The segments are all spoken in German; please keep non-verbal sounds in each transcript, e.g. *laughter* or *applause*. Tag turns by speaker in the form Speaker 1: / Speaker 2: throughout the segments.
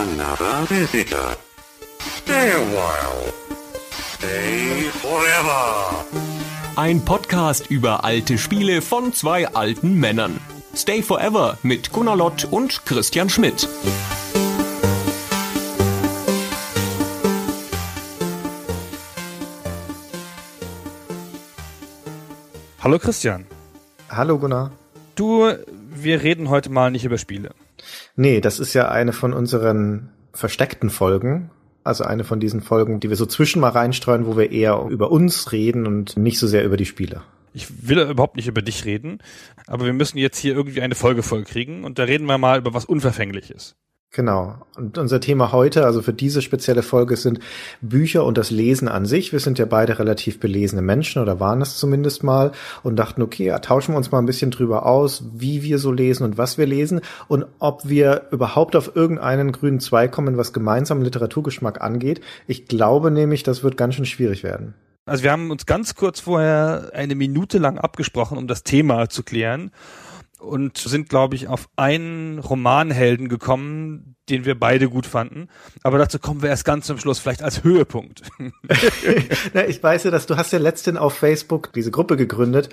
Speaker 1: another visitor. Stay a while. Stay forever.
Speaker 2: Ein Podcast über alte Spiele von zwei alten Männern. Stay Forever mit Gunnar Lott und Christian Schmidt.
Speaker 3: Hallo Christian.
Speaker 4: Hallo Gunnar.
Speaker 3: Du, wir reden heute mal nicht über Spiele.
Speaker 4: Nee, das ist ja eine von unseren versteckten Folgen. Also eine von diesen Folgen, die wir so zwischen mal reinstreuen, wo wir eher über uns reden und nicht so sehr über die Spiele.
Speaker 3: Ich will überhaupt nicht über dich reden, aber wir müssen jetzt hier irgendwie eine Folge voll kriegen und da reden wir mal über was Unverfängliches.
Speaker 4: Genau. Und unser Thema heute, also für diese spezielle Folge, sind Bücher und das Lesen an sich. Wir sind ja beide relativ belesene Menschen oder waren es zumindest mal und dachten, okay, tauschen wir uns mal ein bisschen drüber aus, wie wir so lesen und was wir lesen und ob wir überhaupt auf irgendeinen grünen Zweig kommen, was gemeinsamen Literaturgeschmack angeht. Ich glaube nämlich, das wird ganz schön schwierig werden.
Speaker 3: Also wir haben uns ganz kurz vorher eine Minute lang abgesprochen, um das Thema zu klären und sind, glaube ich, auf einen Romanhelden gekommen, den wir beide gut fanden. Aber dazu kommen wir erst ganz zum Schluss, vielleicht als Höhepunkt. *laughs*
Speaker 4: Na, ich weiß ja, dass du hast ja letztens auf Facebook diese Gruppe gegründet,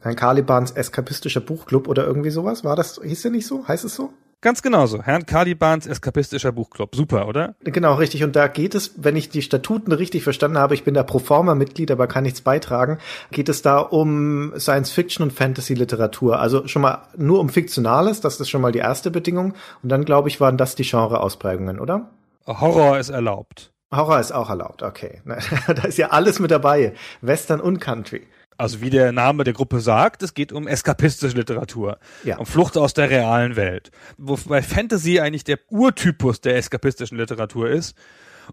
Speaker 4: Herrn Kalibans eskapistischer Buchclub oder irgendwie sowas. War das, hieß der nicht so? Heißt es so?
Speaker 3: Ganz genauso. Herrn Kalibans eskapistischer Buchclub. Super, oder?
Speaker 4: Genau, richtig. Und da geht es, wenn ich die Statuten richtig verstanden habe, ich bin da pro forma Mitglied, aber kann nichts beitragen, geht es da um Science Fiction und Fantasy Literatur. Also schon mal nur um Fiktionales, das ist schon mal die erste Bedingung. Und dann, glaube ich, waren das die Genre-Ausprägungen, oder?
Speaker 3: Horror ist erlaubt.
Speaker 4: Horror ist auch erlaubt, okay. *laughs* da ist ja alles mit dabei. Western und Country.
Speaker 3: Also wie der Name der Gruppe sagt, es geht um eskapistische Literatur,
Speaker 4: Ja.
Speaker 3: um Flucht aus der realen Welt. Wobei Fantasy eigentlich der Urtypus der eskapistischen Literatur ist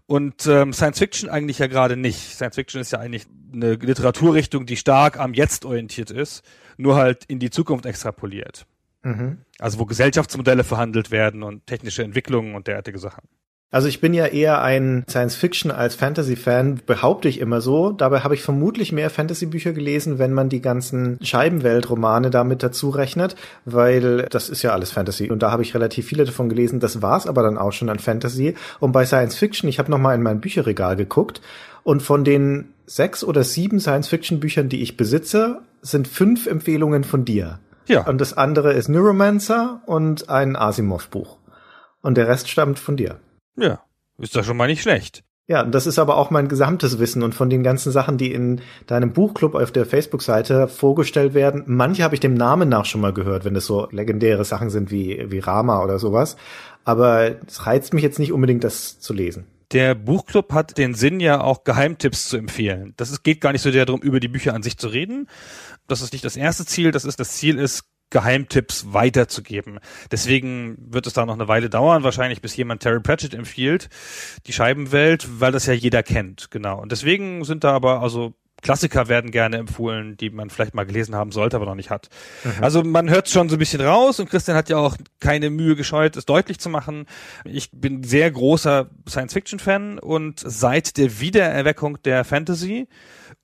Speaker 3: und ähm, Science Fiction eigentlich ja gerade nicht. Science Fiction ist ja eigentlich eine Literaturrichtung, die stark am Jetzt orientiert ist, nur halt in die Zukunft extrapoliert.
Speaker 4: Mhm.
Speaker 3: Also wo Gesellschaftsmodelle verhandelt werden und technische Entwicklungen und derartige Sachen.
Speaker 4: Also ich bin ja eher ein Science-Fiction als Fantasy-Fan, behaupte ich immer so. Dabei habe ich vermutlich mehr Fantasy-Bücher gelesen, wenn man die ganzen Scheibenwelt-Romane damit dazu rechnet, weil das ist ja alles Fantasy und da habe ich relativ viele davon gelesen. Das war's aber dann auch schon an Fantasy. Und bei Science-Fiction, ich habe noch mal in mein Bücherregal geguckt und von den sechs oder sieben Science-Fiction-Büchern, die ich besitze, sind fünf Empfehlungen von dir.
Speaker 3: Ja.
Speaker 4: Und das andere ist Neuromancer und ein Asimov-Buch. Und der Rest stammt von dir.
Speaker 3: Ja, ist doch schon mal nicht schlecht.
Speaker 4: Ja, und das ist aber auch mein gesamtes Wissen und von den ganzen Sachen, die in deinem Buchclub auf der Facebook-Seite vorgestellt werden. Manche habe ich dem Namen nach schon mal gehört, wenn es so legendäre Sachen sind wie, wie Rama oder sowas. Aber es reizt mich jetzt nicht unbedingt, das zu lesen.
Speaker 3: Der Buchclub hat den Sinn ja auch Geheimtipps zu empfehlen. Das ist, geht gar nicht so sehr darum, über die Bücher an sich zu reden. Das ist nicht das erste Ziel. Das ist das Ziel ist, Geheimtipps weiterzugeben. Deswegen wird es da noch eine Weile dauern, wahrscheinlich bis jemand Terry Pratchett empfiehlt, die Scheibenwelt, weil das ja jeder kennt, genau. Und deswegen sind da aber also Klassiker werden gerne empfohlen, die man vielleicht mal gelesen haben sollte, aber noch nicht hat. Also man hört schon so ein bisschen raus und Christian hat ja auch keine Mühe gescheut, es deutlich zu machen. Ich bin sehr großer Science-Fiction-Fan und seit der Wiedererweckung der Fantasy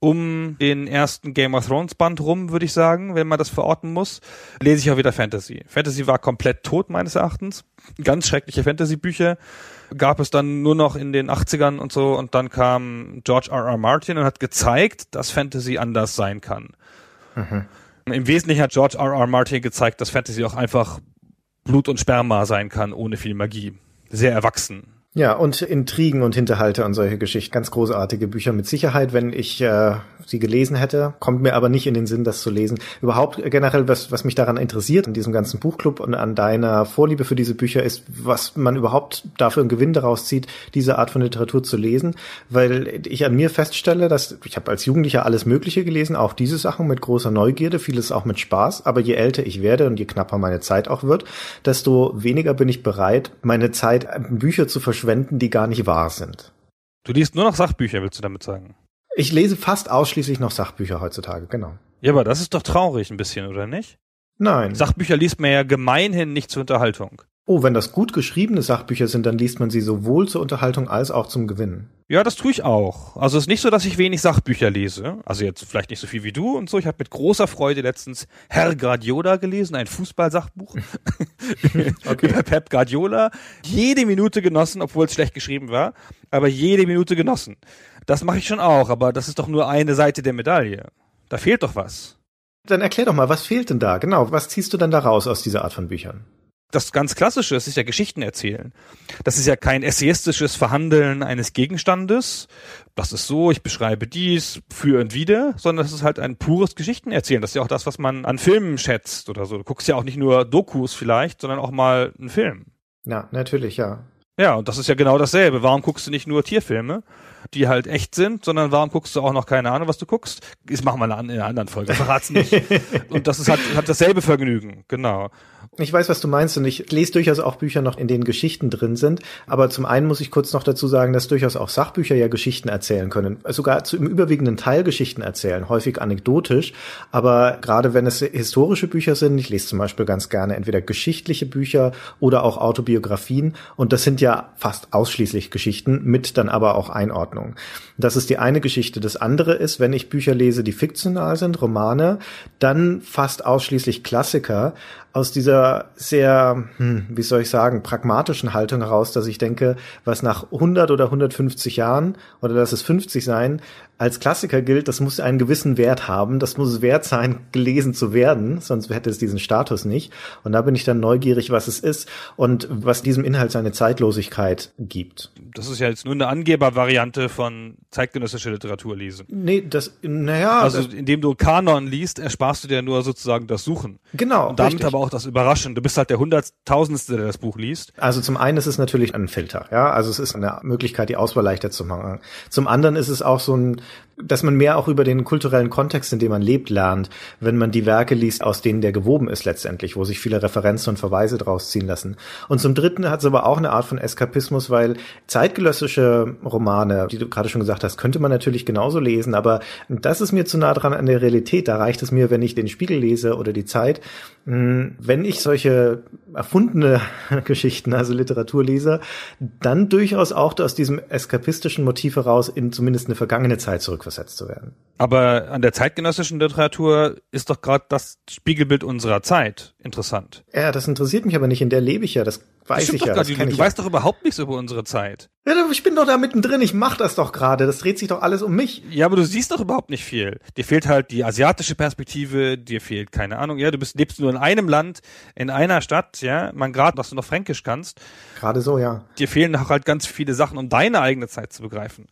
Speaker 3: um den ersten Game of Thrones Band rum, würde ich sagen, wenn man das verorten muss, lese ich auch wieder Fantasy. Fantasy war komplett tot meines Erachtens. Ganz schreckliche Fantasy-Bücher gab es dann nur noch in den 80ern und so und dann kam George R. R. Martin und hat gezeigt, dass Fantasy anders sein kann. Im Wesentlichen hat George R. R. Martin gezeigt, dass Fantasy auch einfach Blut und Sperma sein kann, ohne viel Magie. Sehr erwachsen.
Speaker 4: Ja, und Intrigen und Hinterhalte und solche Geschichten. Ganz großartige Bücher mit Sicherheit, wenn ich äh, sie gelesen hätte. Kommt mir aber nicht in den Sinn, das zu lesen. Überhaupt generell, was, was mich daran interessiert, an diesem ganzen Buchclub und an deiner Vorliebe für diese Bücher, ist, was man überhaupt dafür einen Gewinn daraus zieht, diese Art von Literatur zu lesen. Weil ich an mir feststelle, dass ich habe als Jugendlicher alles Mögliche gelesen, auch diese Sachen mit großer Neugierde, vieles auch mit Spaß. Aber je älter ich werde und je knapper meine Zeit auch wird, desto weniger bin ich bereit, meine Zeit an Bücher zu verschwenden, die gar nicht wahr sind.
Speaker 3: Du liest nur noch Sachbücher, willst du damit sagen?
Speaker 4: Ich lese fast ausschließlich noch Sachbücher heutzutage, genau.
Speaker 3: Ja, aber das ist doch traurig ein bisschen, oder nicht?
Speaker 4: Nein.
Speaker 3: Sachbücher liest man ja gemeinhin nicht zur Unterhaltung.
Speaker 4: Oh, wenn das gut geschriebene Sachbücher sind, dann liest man sie sowohl zur Unterhaltung als auch zum Gewinnen.
Speaker 3: Ja, das tue ich auch. Also es ist nicht so, dass ich wenig Sachbücher lese. Also jetzt vielleicht nicht so viel wie du und so. Ich habe mit großer Freude letztens Herr Guardiola gelesen, ein Fußballsachbuch *laughs* okay. über Pep Guardiola. Jede Minute genossen, obwohl es schlecht geschrieben war, aber jede Minute genossen. Das mache ich schon auch, aber das ist doch nur eine Seite der Medaille. Da fehlt doch was.
Speaker 4: Dann erklär doch mal, was fehlt denn da? Genau, was ziehst du denn da raus aus dieser Art von Büchern?
Speaker 3: Das ganz Klassische, das ist ja Geschichten erzählen. Das ist ja kein essayistisches Verhandeln eines Gegenstandes. Das ist so, ich beschreibe dies für und wieder, sondern das ist halt ein pures Geschichten erzählen. Das ist ja auch das, was man an Filmen schätzt oder so. Du guckst ja auch nicht nur Dokus vielleicht, sondern auch mal einen Film.
Speaker 4: Ja, natürlich, ja.
Speaker 3: Ja, und das ist ja genau dasselbe. Warum guckst du nicht nur Tierfilme, die halt echt sind, sondern warum guckst du auch noch keine Ahnung, was du guckst? Das machen wir in einer anderen Folge. Verrat's nicht. *laughs* und das ist halt, hat dasselbe Vergnügen, genau.
Speaker 4: Ich weiß, was du meinst und ich lese durchaus auch Bücher noch, in denen Geschichten drin sind. Aber zum einen muss ich kurz noch dazu sagen, dass durchaus auch Sachbücher ja Geschichten erzählen können. Sogar zu, im überwiegenden Teil Geschichten erzählen, häufig anekdotisch. Aber gerade wenn es historische Bücher sind, ich lese zum Beispiel ganz gerne entweder geschichtliche Bücher oder auch Autobiografien. Und das sind ja fast ausschließlich Geschichten mit dann aber auch Einordnung. Das ist die eine Geschichte. Das andere ist, wenn ich Bücher lese, die fiktional sind, Romane, dann fast ausschließlich Klassiker aus dieser sehr, hm, wie soll ich sagen, pragmatischen Haltung heraus, dass ich denke, was nach 100 oder 150 Jahren oder lass es 50 sein, als Klassiker gilt, das muss einen gewissen Wert haben, das muss es wert sein, gelesen zu werden, sonst hätte es diesen Status nicht. Und da bin ich dann neugierig, was es ist und was diesem Inhalt seine Zeitlosigkeit gibt.
Speaker 3: Das ist ja jetzt nur eine Angebervariante von zeitgenössischer Literatur lesen.
Speaker 4: Nee, das, naja.
Speaker 3: Also, indem du Kanon liest, ersparst du dir nur sozusagen das Suchen.
Speaker 4: Genau.
Speaker 3: Und damit richtig. aber auch das Überraschen. Du bist halt der Hunderttausendste, der das Buch liest.
Speaker 4: Also zum einen ist es natürlich ein Filter, ja. Also es ist eine Möglichkeit, die Auswahl leichter zu machen. Zum anderen ist es auch so ein, dass man mehr auch über den kulturellen Kontext, in dem man lebt, lernt, wenn man die Werke liest, aus denen der gewoben ist letztendlich, wo sich viele Referenzen und Verweise draus ziehen lassen. Und zum Dritten hat es aber auch eine Art von Eskapismus, weil zeitgelössische Romane, die du gerade schon gesagt hast, könnte man natürlich genauso lesen, aber das ist mir zu nah dran an der Realität. Da reicht es mir, wenn ich den Spiegel lese oder die Zeit, hm, wenn ich solche erfundene *laughs* Geschichten, also Literatur lese, dann durchaus auch aus diesem eskapistischen Motiv heraus in zumindest eine vergangene Zeit zurückversetzt zu werden.
Speaker 3: Aber an der zeitgenössischen Literatur ist doch gerade das Spiegelbild unserer Zeit interessant.
Speaker 4: Ja, das interessiert mich aber nicht, in der lebe ich ja. Das weiß ich ja.
Speaker 3: Das du,
Speaker 4: ich
Speaker 3: weißt ja. doch überhaupt nichts über unsere Zeit.
Speaker 4: Ja, ich bin doch da mittendrin, ich mach das doch gerade. Das dreht sich doch alles um mich.
Speaker 3: Ja, aber du siehst doch überhaupt nicht viel. Dir fehlt halt die asiatische Perspektive, dir fehlt keine Ahnung. Ja, du bist lebst nur in einem Land, in einer Stadt, ja, man gerade, dass du noch Fränkisch kannst.
Speaker 4: Gerade so, ja.
Speaker 3: Dir fehlen halt ganz viele Sachen, um deine eigene Zeit zu begreifen.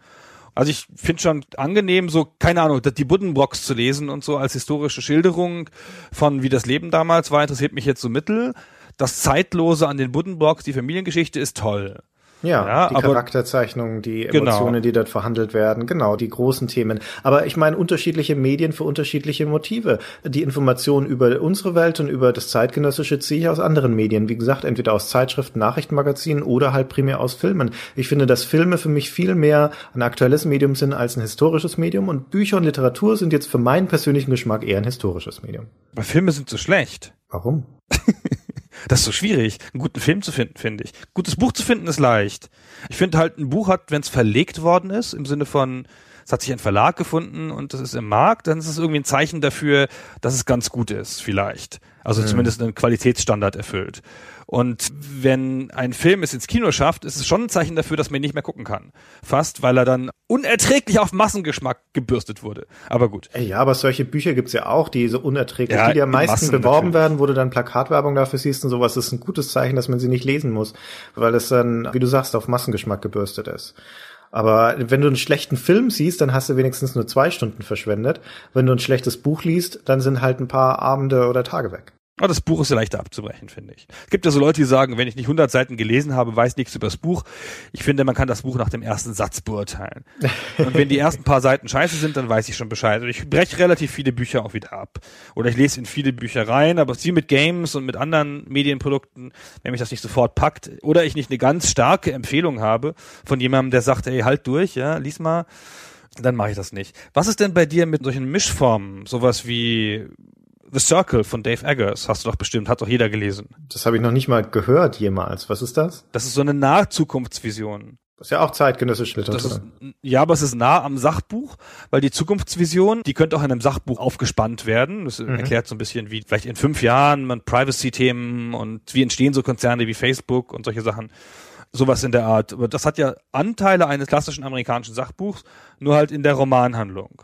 Speaker 3: Also ich finde schon angenehm, so, keine Ahnung, die Buddenbrocks zu lesen und so als historische Schilderung von wie das Leben damals war, interessiert mich jetzt so mittel das Zeitlose an den Buddenbrocks, die Familiengeschichte ist toll.
Speaker 4: Ja, ja die Charakterzeichnungen, die genau. Emotionen, genau. die dort verhandelt werden, genau, die großen Themen. Aber ich meine, unterschiedliche Medien für unterschiedliche Motive. Die Informationen über unsere Welt und über das Zeitgenössische ziehe ich aus anderen Medien. Wie gesagt, entweder aus Zeitschriften, Nachrichtenmagazinen oder halt primär aus Filmen. Ich finde, dass Filme für mich viel mehr ein aktuelles Medium sind als ein historisches Medium und Bücher und Literatur sind jetzt für meinen persönlichen Geschmack eher ein historisches Medium.
Speaker 3: Aber Filme sind so schlecht.
Speaker 4: Warum? *laughs*
Speaker 3: Das ist so schwierig, einen guten Film zu finden, finde ich. Gutes Buch zu finden ist leicht. Ich finde halt, ein Buch hat, wenn es verlegt worden ist, im Sinne von, es hat sich ein Verlag gefunden und das ist im Markt, dann ist es irgendwie ein Zeichen dafür, dass es ganz gut ist, vielleicht. Also mhm. zumindest einen Qualitätsstandard erfüllt. Und wenn ein Film es ins Kino schafft, ist es schon ein Zeichen dafür, dass man ihn nicht mehr gucken kann. Fast, weil er dann unerträglich auf Massengeschmack gebürstet wurde. Aber gut.
Speaker 4: Ja, aber solche Bücher gibt's ja auch, die so unerträglich, ja, die, die am meisten Massen beworben natürlich. werden, wo du dann Plakatwerbung dafür siehst und sowas, ist ein gutes Zeichen, dass man sie nicht lesen muss, weil es dann, wie du sagst, auf Massengeschmack gebürstet ist. Aber wenn du einen schlechten Film siehst, dann hast du wenigstens nur zwei Stunden verschwendet. Wenn du ein schlechtes Buch liest, dann sind halt ein paar Abende oder Tage weg.
Speaker 3: Aber das Buch ist ja leichter abzubrechen, finde ich. Es gibt ja so Leute, die sagen, wenn ich nicht 100 Seiten gelesen habe, weiß nichts über das Buch. Ich finde, man kann das Buch nach dem ersten Satz beurteilen. Und wenn die *laughs* ersten paar Seiten scheiße sind, dann weiß ich schon Bescheid. Und ich breche relativ viele Bücher auch wieder ab. Oder ich lese in viele Bücher rein, aber wie mit Games und mit anderen Medienprodukten, wenn mich das nicht sofort packt, oder ich nicht eine ganz starke Empfehlung habe von jemandem, der sagt, ey, halt durch, ja, lies mal, dann mache ich das nicht. Was ist denn bei dir mit solchen Mischformen? Sowas wie The Circle von Dave Eggers hast du doch bestimmt, hat doch jeder gelesen.
Speaker 4: Das habe ich noch nicht mal gehört jemals. Was ist das?
Speaker 3: Das ist so eine Nahzukunftsvision.
Speaker 4: Das ist ja auch zeitgenössische Literatur.
Speaker 3: Ist, ja, aber es ist nah am Sachbuch, weil die Zukunftsvision, die könnte auch in einem Sachbuch aufgespannt werden. Das mhm. erklärt so ein bisschen, wie vielleicht in fünf Jahren man Privacy-Themen und wie entstehen so Konzerne wie Facebook und solche Sachen. Sowas in der Art. Aber das hat ja Anteile eines klassischen amerikanischen Sachbuchs, nur halt in der Romanhandlung.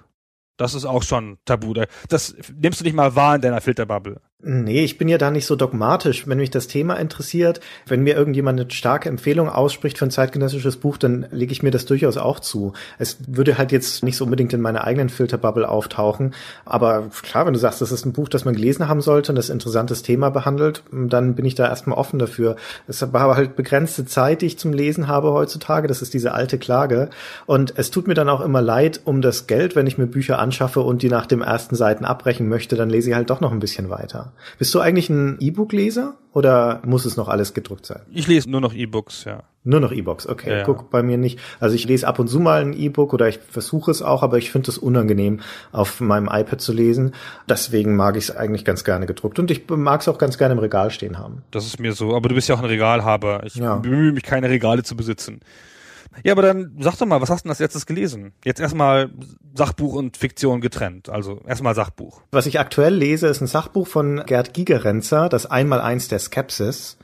Speaker 3: Das ist auch schon tabu. Das nimmst du nicht mal wahr in deiner Filterbubble.
Speaker 4: Nee, ich bin ja da nicht so dogmatisch. Wenn mich das Thema interessiert, wenn mir irgendjemand eine starke Empfehlung ausspricht für ein zeitgenössisches Buch, dann lege ich mir das durchaus auch zu. Es würde halt jetzt nicht so unbedingt in meiner eigenen Filterbubble auftauchen. Aber klar, wenn du sagst, das ist ein Buch, das man gelesen haben sollte und das interessantes Thema behandelt, dann bin ich da erstmal offen dafür. Es war aber halt begrenzte Zeit, die ich zum Lesen habe heutzutage. Das ist diese alte Klage. Und es tut mir dann auch immer leid um das Geld, wenn ich mir Bücher anschaffe und die nach dem ersten Seiten abbrechen möchte, dann lese ich halt doch noch ein bisschen weiter. Bist du eigentlich ein E-Book-Leser oder muss es noch alles gedruckt sein?
Speaker 3: Ich lese nur noch E-Books, ja.
Speaker 4: Nur noch E-Books, okay. Ja, ja. Guck bei mir nicht. Also ich lese ab und zu mal ein E-Book oder ich versuche es auch, aber ich finde es unangenehm, auf meinem iPad zu lesen. Deswegen mag ich es eigentlich ganz gerne gedruckt. Und ich mag es auch ganz gerne im Regal stehen haben.
Speaker 3: Das ist mir so. Aber du bist ja auch ein Regalhaber. Ich ja. bemühe mich, keine Regale zu besitzen. Ja, aber dann sag doch mal, was hast du denn als letztes gelesen? Jetzt erstmal Sachbuch und Fiktion getrennt. Also erstmal Sachbuch.
Speaker 4: Was ich aktuell lese, ist ein Sachbuch von Gerd Gigerenzer, das Einmaleins der Skepsis.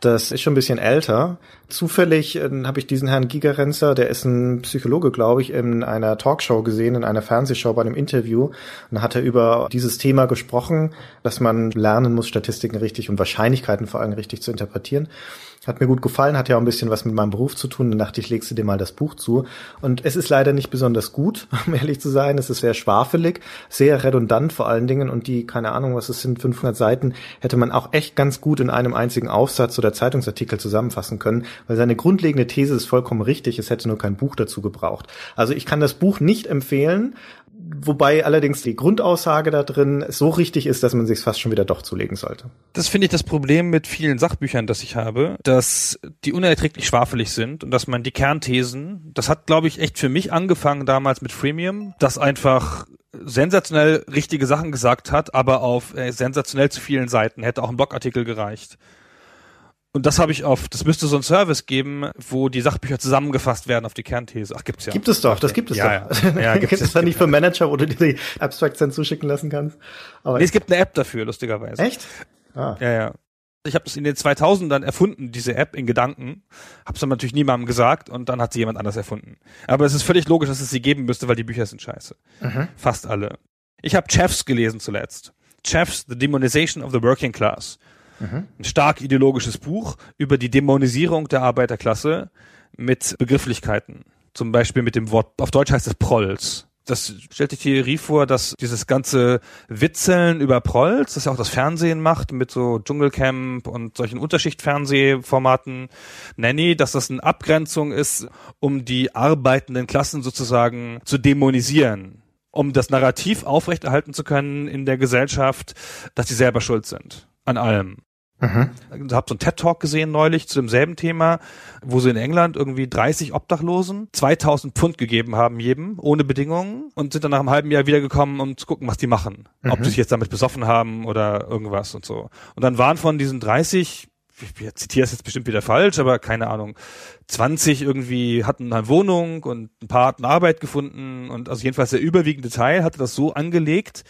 Speaker 4: Das ist schon ein bisschen älter. Zufällig äh, habe ich diesen Herrn Gigerenzer, der ist ein Psychologe, glaube ich, in einer Talkshow gesehen, in einer Fernsehshow bei einem Interview. Und da hat er über dieses Thema gesprochen, dass man lernen muss, Statistiken richtig und Wahrscheinlichkeiten vor allem richtig zu interpretieren. Hat mir gut gefallen, hat ja auch ein bisschen was mit meinem Beruf zu tun. Dann dachte ich, legst du dir mal das Buch zu. Und es ist leider nicht besonders gut, *laughs* um ehrlich zu sein. Es ist sehr schwafelig, sehr redundant vor allen Dingen. Und die, keine Ahnung, was es sind, 500 Seiten, hätte man auch echt ganz gut in einem einzigen Aufsatz oder Zeitungsartikel zusammenfassen können, weil seine grundlegende These ist vollkommen richtig. Es hätte nur kein Buch dazu gebraucht. Also ich kann das Buch nicht empfehlen, wobei allerdings die Grundaussage da drin so richtig ist, dass man sich fast schon wieder doch zulegen sollte.
Speaker 3: Das finde ich das Problem mit vielen Sachbüchern, das ich habe, dass die unerträglich schwafelig sind und dass man die Kernthesen, das hat glaube ich echt für mich angefangen damals mit Freemium, das einfach sensationell richtige Sachen gesagt hat, aber auf äh, sensationell zu vielen Seiten hätte auch ein Blogartikel gereicht. Und das habe ich auf, das müsste so ein Service geben, wo die Sachbücher zusammengefasst werden auf die Kernthese. Ach, gibt's ja.
Speaker 4: Gibt es doch, das gibt es
Speaker 3: ja,
Speaker 4: doch.
Speaker 3: Ja, ja *laughs*
Speaker 4: gibt es da nicht für Manager, wo du dir die Abstracts dann zuschicken lassen kannst?
Speaker 3: Aber nee, es gibt eine App dafür, lustigerweise.
Speaker 4: Echt?
Speaker 3: Ah. Ja, ja. Ich habe das in den 2000ern erfunden, diese App in Gedanken. Hab's dann natürlich niemandem gesagt und dann hat sie jemand anders erfunden. Aber es ist völlig logisch, dass es sie geben müsste, weil die Bücher sind scheiße. Mhm. Fast alle. Ich habe Chefs gelesen zuletzt. Chefs, The Demonization of the Working Class. Mhm. Ein stark ideologisches Buch über die Dämonisierung der Arbeiterklasse mit Begrifflichkeiten. Zum Beispiel mit dem Wort, auf Deutsch heißt es Prolls. Das stellt die Theorie vor, dass dieses ganze Witzeln über Prolls, das ja auch das Fernsehen macht mit so Dschungelcamp und solchen Unterschichtfernsehformaten, Nanny, dass das eine Abgrenzung ist, um die arbeitenden Klassen sozusagen zu dämonisieren, um das Narrativ aufrechterhalten zu können in der Gesellschaft, dass sie selber schuld sind an allem. Mhm. Ich habe so einen TED-Talk gesehen neulich zu demselben Thema, wo sie in England irgendwie 30 Obdachlosen 2000 Pfund gegeben haben jedem, ohne Bedingungen und sind dann nach einem halben Jahr wiedergekommen, um zu gucken, was die machen. Mhm. Ob sie sich jetzt damit besoffen haben oder irgendwas und so. Und dann waren von diesen 30 ich zitiere es jetzt bestimmt wieder falsch, aber keine Ahnung, 20 irgendwie hatten eine Wohnung und ein paar hatten Arbeit gefunden und also jedenfalls der überwiegende Teil hatte das so angelegt,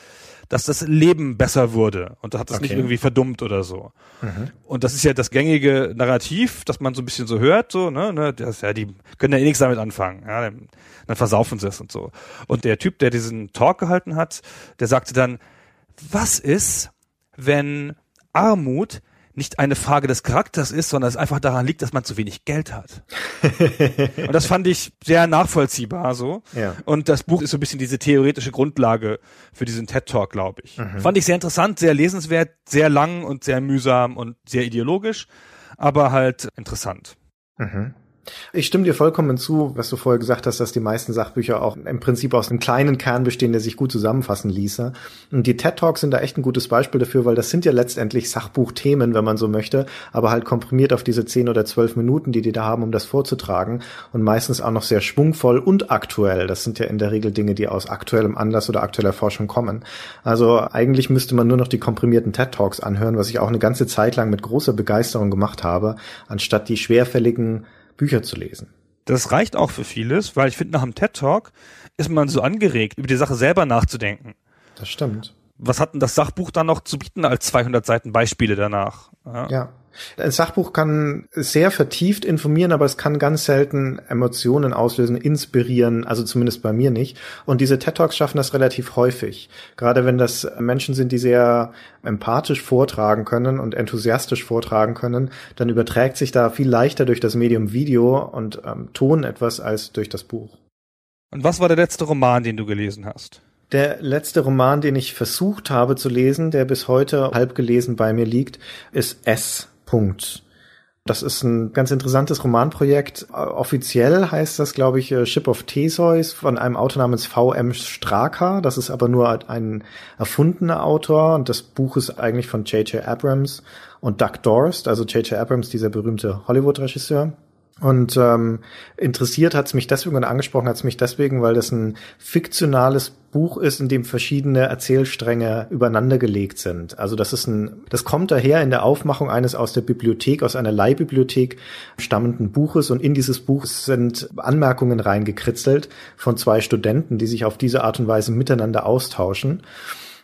Speaker 3: dass das Leben besser wurde und da hat es okay. nicht irgendwie verdummt oder so. Mhm. Und das ist ja das gängige Narrativ, dass man so ein bisschen so hört, so, ne, ne, das, ja, die können ja eh nichts damit anfangen, ja, dann, dann versaufen sie es und so. Und der Typ, der diesen Talk gehalten hat, der sagte dann, was ist, wenn Armut nicht eine Frage des Charakters ist, sondern es einfach daran liegt, dass man zu wenig Geld hat. *laughs* und das fand ich sehr nachvollziehbar so. Ja. Und das Buch ist so ein bisschen diese theoretische Grundlage für diesen TED Talk, glaube ich. Mhm. Fand ich sehr interessant, sehr lesenswert, sehr lang und sehr mühsam und sehr ideologisch, aber halt interessant.
Speaker 4: Mhm. Ich stimme dir vollkommen zu, was du vorher gesagt hast, dass die meisten Sachbücher auch im Prinzip aus einem kleinen Kern bestehen, der sich gut zusammenfassen ließe. Und die TED Talks sind da echt ein gutes Beispiel dafür, weil das sind ja letztendlich Sachbuchthemen, wenn man so möchte, aber halt komprimiert auf diese zehn oder zwölf Minuten, die die da haben, um das vorzutragen und meistens auch noch sehr schwungvoll und aktuell. Das sind ja in der Regel Dinge, die aus aktuellem Anlass oder aktueller Forschung kommen. Also eigentlich müsste man nur noch die komprimierten TED Talks anhören, was ich auch eine ganze Zeit lang mit großer Begeisterung gemacht habe, anstatt die schwerfälligen Bücher zu lesen.
Speaker 3: Das reicht auch für vieles, weil ich finde, nach einem TED Talk ist man so angeregt, über die Sache selber nachzudenken.
Speaker 4: Das stimmt.
Speaker 3: Was hat denn das Sachbuch dann noch zu bieten als 200 Seiten Beispiele danach?
Speaker 4: Ja. ja. Ein Sachbuch kann sehr vertieft informieren, aber es kann ganz selten Emotionen auslösen, inspirieren, also zumindest bei mir nicht. Und diese TED Talks schaffen das relativ häufig. Gerade wenn das Menschen sind, die sehr empathisch vortragen können und enthusiastisch vortragen können, dann überträgt sich da viel leichter durch das Medium Video und ähm, Ton etwas als durch das Buch.
Speaker 3: Und was war der letzte Roman, den du gelesen hast?
Speaker 4: Der letzte Roman, den ich versucht habe zu lesen, der bis heute halb gelesen bei mir liegt, ist S Punkt. Das ist ein ganz interessantes Romanprojekt. Offiziell heißt das, glaube ich, äh, Ship of Theseus von einem Autor namens V.M. Straka. Das ist aber nur ein erfundener Autor und das Buch ist eigentlich von J.J. Abrams und Doug Dorst, also J.J. Abrams, dieser berühmte Hollywood-Regisseur. Und ähm, interessiert hat es mich deswegen und angesprochen hat es mich deswegen, weil das ein fiktionales Buch ist, in dem verschiedene Erzählstränge übereinander gelegt sind. Also das ist ein, das kommt daher in der Aufmachung eines aus der Bibliothek, aus einer Leihbibliothek stammenden Buches und in dieses Buch sind Anmerkungen reingekritzelt von zwei Studenten, die sich auf diese Art und Weise miteinander austauschen.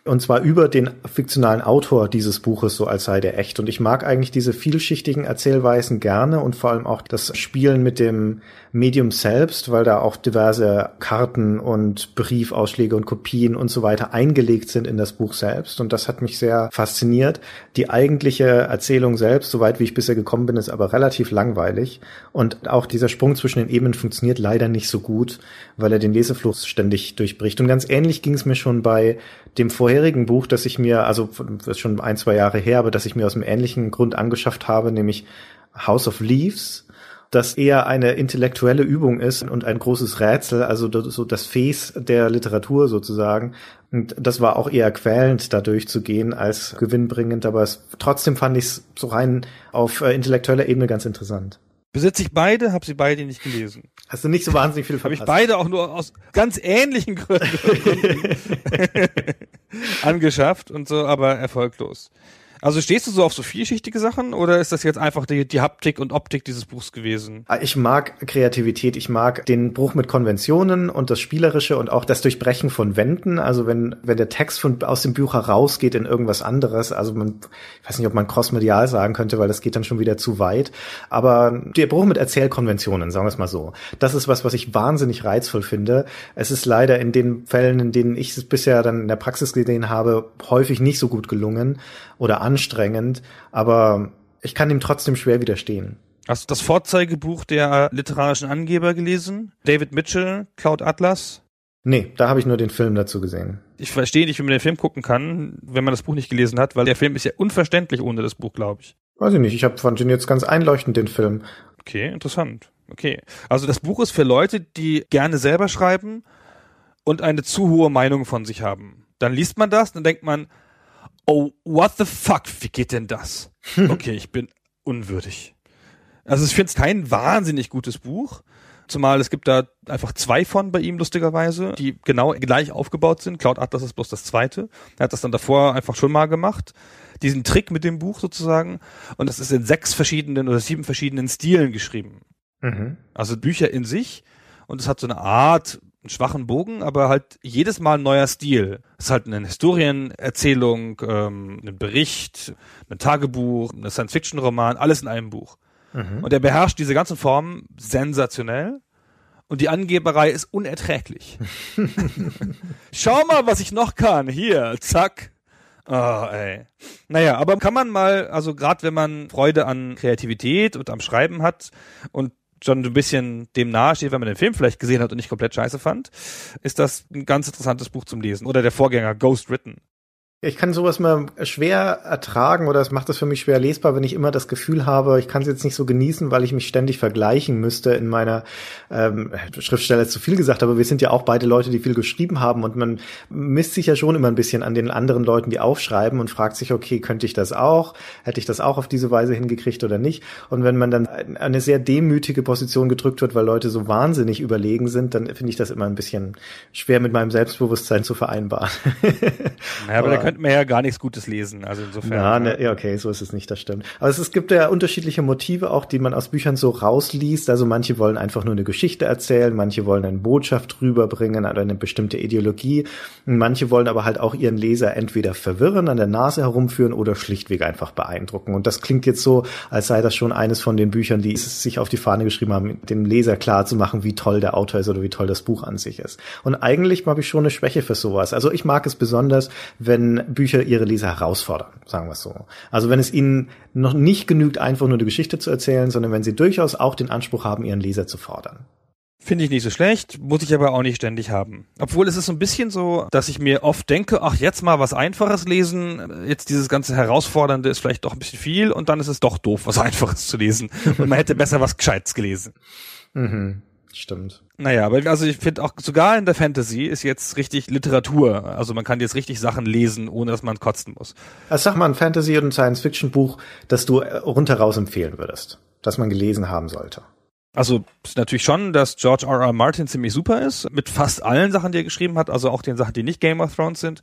Speaker 4: Und zwar über den fiktionalen Autor dieses Buches, so als sei der echt. Und ich mag eigentlich diese vielschichtigen Erzählweisen gerne und vor allem auch das Spielen mit dem Medium selbst, weil da auch diverse Karten und Briefausschläge und Kopien und so weiter eingelegt sind in das Buch selbst. Und das hat mich sehr fasziniert. Die eigentliche Erzählung selbst, soweit wie ich bisher gekommen bin, ist aber relativ langweilig. Und auch dieser Sprung zwischen den Ebenen funktioniert leider nicht so gut, weil er den Lesefluss ständig durchbricht. Und ganz ähnlich ging es mir schon bei dem vorherigen Buch, das ich mir, also das ist schon ein, zwei Jahre her, aber das ich mir aus einem ähnlichen Grund angeschafft habe, nämlich House of Leaves, das eher eine intellektuelle Übung ist und ein großes Rätsel, also so das Fes der Literatur sozusagen. Und das war auch eher quälend, da durchzugehen als gewinnbringend, aber es, trotzdem fand ich es so rein auf äh, intellektueller Ebene ganz interessant.
Speaker 3: Besitze ich beide, habe sie beide nicht gelesen.
Speaker 4: Hast du nicht so wahnsinnig viel
Speaker 3: verpasst? Habe ich beide auch nur aus ganz ähnlichen Gründen *laughs* *laughs* angeschafft und so, aber erfolglos. Also stehst du so auf so vielschichtige Sachen oder ist das jetzt einfach die, die Haptik und Optik dieses Buchs gewesen?
Speaker 4: Ah, ich mag Kreativität, ich mag den Bruch mit Konventionen und das Spielerische und auch das Durchbrechen von Wänden. Also wenn, wenn der Text von, aus dem Buch herausgeht in irgendwas anderes, also man, ich weiß nicht, ob man crossmedial sagen könnte, weil das geht dann schon wieder zu weit. Aber der Bruch mit Erzählkonventionen, sagen wir es mal so, das ist was, was ich wahnsinnig reizvoll finde. Es ist leider in den Fällen, in denen ich es bisher dann in der Praxis gesehen habe, häufig nicht so gut gelungen oder anstrengend, aber ich kann ihm trotzdem schwer widerstehen.
Speaker 3: Hast du das Vorzeigebuch der literarischen Angeber gelesen? David Mitchell, Cloud Atlas?
Speaker 4: Nee, da habe ich nur den Film dazu gesehen.
Speaker 3: Ich verstehe nicht, wie man den Film gucken kann, wenn man das Buch nicht gelesen hat, weil der Film ist ja unverständlich ohne das Buch, glaube ich.
Speaker 4: Weiß ich nicht, ich habe fand den jetzt ganz einleuchtend, den Film.
Speaker 3: Okay, interessant. Okay. Also das Buch ist für Leute, die gerne selber schreiben und eine zu hohe Meinung von sich haben. Dann liest man das, dann denkt man, oh, what the fuck, wie geht denn das? *laughs* Okay, ich bin unwürdig. Also ich finde es kein wahnsinnig gutes Buch. Zumal es gibt da einfach zwei von bei ihm, lustigerweise, die genau gleich aufgebaut sind. Cloud Atlas ist bloß das zweite. Er hat das dann davor einfach schon mal gemacht. Diesen Trick mit dem Buch sozusagen. Und das ist in sechs verschiedenen oder sieben verschiedenen Stilen geschrieben. Mhm. Also Bücher in sich. Und es hat so eine Art einen schwachen Bogen, aber halt jedes Mal ein neuer Stil. Es ist halt eine Historienerzählung, ähm, ein Bericht, ein Tagebuch, ein Science-Fiction-Roman, alles in einem Buch. Mhm. Und er beherrscht diese ganzen Formen sensationell. Und die Angeberei ist unerträglich. *laughs* Schau mal, was ich noch kann. Hier, zack. Oh, ey. Naja, aber kann man mal, also gerade wenn man Freude an Kreativität und am Schreiben hat und schon ein bisschen dem nahe steht, wenn man den Film vielleicht gesehen hat und nicht komplett scheiße fand, ist das ein ganz interessantes Buch zum Lesen. Oder der Vorgänger Ghost Written.
Speaker 4: Ich kann sowas mal schwer ertragen oder es macht es für mich schwer lesbar, wenn ich immer das Gefühl habe, ich kann es jetzt nicht so genießen, weil ich mich ständig vergleichen müsste in meiner ähm, Schriftsteller ist zu viel gesagt, aber wir sind ja auch beide Leute, die viel geschrieben haben und man misst sich ja schon immer ein bisschen an den anderen Leuten, die aufschreiben und fragt sich, okay, könnte ich das auch? Hätte ich das auch auf diese Weise hingekriegt oder nicht? Und wenn man dann eine sehr demütige Position gedrückt wird, weil Leute so wahnsinnig überlegen sind, dann finde ich das immer ein bisschen schwer mit meinem Selbstbewusstsein zu vereinbaren.
Speaker 3: Ja, aber, *laughs* aber da könnte man ja gar nichts Gutes lesen, also insofern.
Speaker 4: Ja, ne, ja, okay, so ist es nicht, das stimmt. Aber es, es gibt ja unterschiedliche Motive auch, die man aus Büchern so rausliest. Also manche wollen einfach nur eine Geschichte erzählen, manche wollen eine Botschaft rüberbringen oder eine bestimmte Ideologie. Manche wollen aber halt auch ihren Leser entweder verwirren, an der Nase herumführen oder schlichtweg einfach beeindrucken. Und das klingt jetzt so, als sei das schon eines von den Büchern, die es sich auf die Fahne geschrieben haben, dem Leser klar zu machen, wie toll der Autor ist oder wie toll das Buch an sich ist. Und eigentlich habe ich schon eine Schwäche für sowas. Also ich mag es besonders, wenn Bücher ihre Leser herausfordern, sagen wir es so. Also wenn es ihnen noch nicht genügt, einfach nur eine Geschichte zu erzählen, sondern wenn sie durchaus auch den Anspruch haben, ihren Leser zu fordern.
Speaker 3: Finde ich nicht so schlecht, muss ich aber auch nicht ständig haben. Obwohl es ist so ein bisschen so, dass ich mir oft denke, ach, jetzt mal was Einfaches lesen, jetzt dieses ganze Herausfordernde ist vielleicht doch ein bisschen viel und dann ist es doch doof, was *laughs* Einfaches zu lesen. Und man hätte besser was Gescheites gelesen.
Speaker 4: Mhm. Stimmt.
Speaker 3: Naja, aber also ich finde auch sogar in der Fantasy ist jetzt richtig Literatur. Also man kann jetzt richtig Sachen lesen, ohne dass man kotzen muss.
Speaker 4: Also sag mal ein Fantasy- und Science-Fiction-Buch, das du äh, rundheraus empfehlen würdest, das man gelesen haben sollte.
Speaker 3: Also ist natürlich schon, dass George R. R. Martin ziemlich super ist, mit fast allen Sachen, die er geschrieben hat, also auch den Sachen, die nicht Game of Thrones sind.